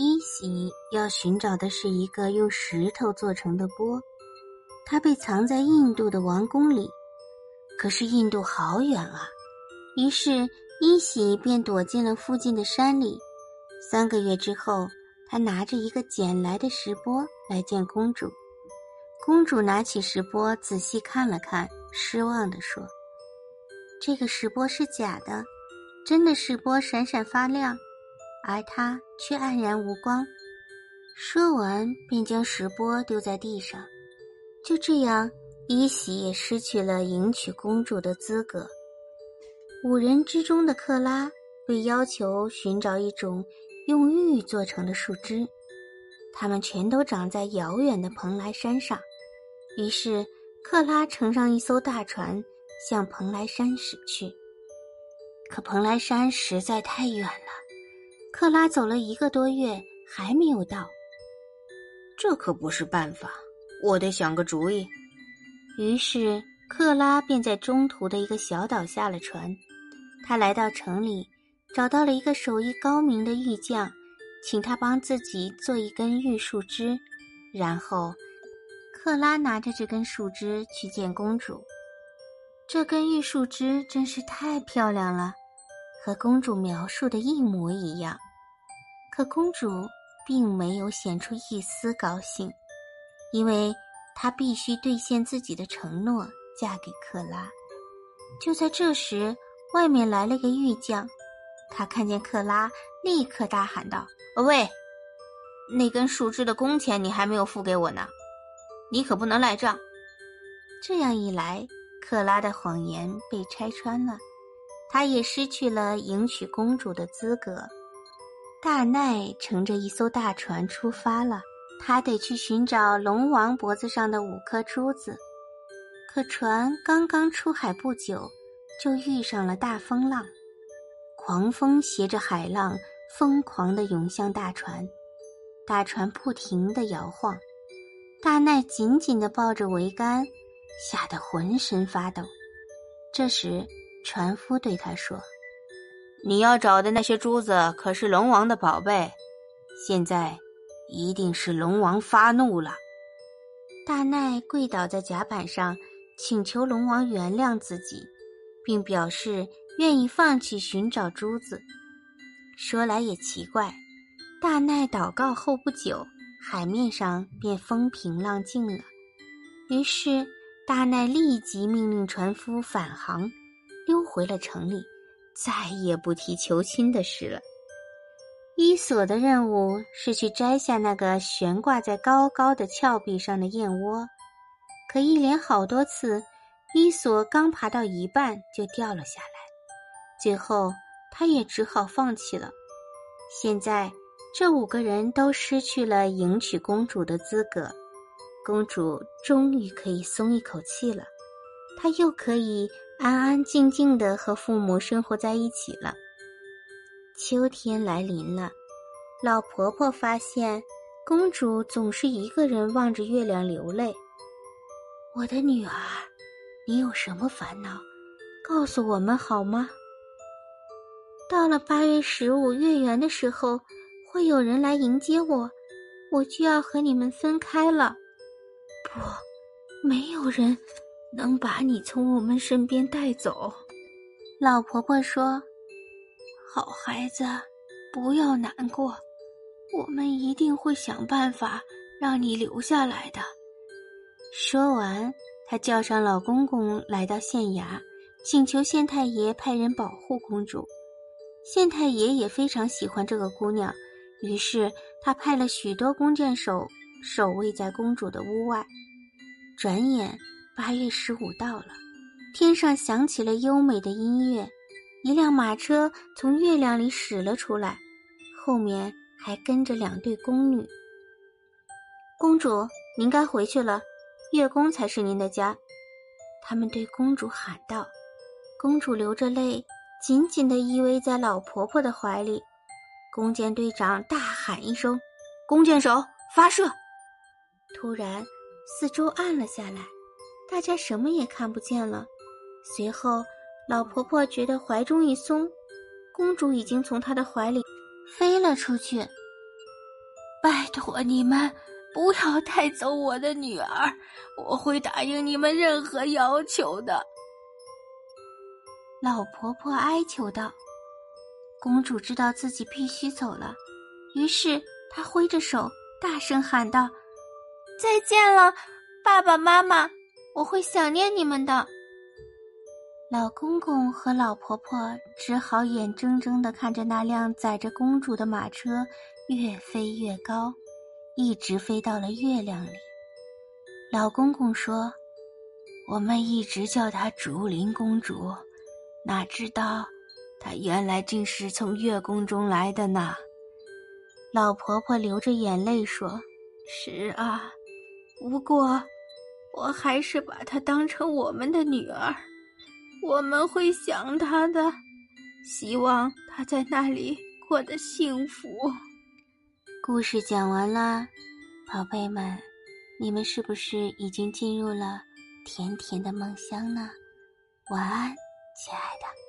伊喜要寻找的是一个用石头做成的钵，它被藏在印度的王宫里，可是印度好远啊。于是伊喜便躲进了附近的山里。三个月之后，他拿着一个捡来的石钵来见公主。公主拿起石钵仔细看了看，失望地说：“这个石钵是假的，真的石钵闪闪发亮，而他却黯然无光。”说完，便将石钵丢在地上。就这样，伊喜也失去了迎娶公主的资格。五人之中的克拉被要求寻找一种用玉做成的树枝，它们全都长在遥远的蓬莱山上。于是，克拉乘上一艘大船，向蓬莱山驶去。可蓬莱山实在太远了，克拉走了一个多月还没有到。这可不是办法，我得想个主意。于是，克拉便在中途的一个小岛下了船。他来到城里，找到了一个手艺高明的玉匠，请他帮自己做一根玉树枝，然后。克拉拿着这根树枝去见公主，这根玉树枝真是太漂亮了，和公主描述的一模一样。可公主并没有显出一丝高兴，因为她必须兑现自己的承诺，嫁给克拉。就在这时，外面来了个玉匠，他看见克拉，立刻大喊道：“喂，那根树枝的工钱你还没有付给我呢！”你可不能赖账。这样一来，克拉的谎言被拆穿了，他也失去了迎娶公主的资格。大奈乘着一艘大船出发了，他得去寻找龙王脖子上的五颗珠子。可船刚刚出海不久，就遇上了大风浪，狂风携着海浪疯狂地涌向大船，大船不停地摇晃。大奈紧紧地抱着桅杆，吓得浑身发抖。这时，船夫对他说：“你要找的那些珠子可是龙王的宝贝，现在一定是龙王发怒了。”大奈跪倒在甲板上，请求龙王原谅自己，并表示愿意放弃寻找珠子。说来也奇怪，大奈祷告后不久。海面上便风平浪静了，于是大奈立即命令船夫返航，溜回了城里，再也不提求亲的事了。伊索的任务是去摘下那个悬挂在高高的峭壁上的燕窝，可一连好多次，伊索刚爬到一半就掉了下来，最后他也只好放弃了。现在。这五个人都失去了迎娶公主的资格，公主终于可以松一口气了，她又可以安安静静的和父母生活在一起了。秋天来临了，老婆婆发现公主总是一个人望着月亮流泪。我的女儿，你有什么烦恼？告诉我们好吗？到了八月十五月圆的时候。会有人来迎接我，我就要和你们分开了。不，没有人能把你从我们身边带走。老婆婆说：“好孩子，不要难过，我们一定会想办法让你留下来的。”说完，她叫上老公公来到县衙，请求县太爷派人保护公主。县太爷也非常喜欢这个姑娘。于是他派了许多弓箭手守卫在公主的屋外。转眼八月十五到了，天上响起了优美的音乐，一辆马车从月亮里驶了出来，后面还跟着两对宫女。公主，您该回去了，月宫才是您的家。他们对公主喊道。公主流着泪，紧紧地依偎在老婆婆的怀里。弓箭队长大喊一声：“弓箭手发射！”突然，四周暗了下来，大家什么也看不见了。随后，老婆婆觉得怀中一松，公主已经从她的怀里飞了出去。拜托你们不要带走我的女儿，我会答应你们任何要求的。”老婆婆哀求道。公主知道自己必须走了，于是她挥着手，大声喊道：“再见了，爸爸妈妈，我会想念你们的。”老公公和老婆婆只好眼睁睁的看着那辆载着公主的马车越飞越高，一直飞到了月亮里。老公公说：“我们一直叫她竹林公主，哪知道……”她原来竟是从月宫中来的呢。老婆婆流着眼泪说：“是啊，不过我还是把她当成我们的女儿，我们会想她的，希望她在那里过得幸福。”故事讲完啦，宝贝们，你们是不是已经进入了甜甜的梦乡呢？晚安，亲爱的。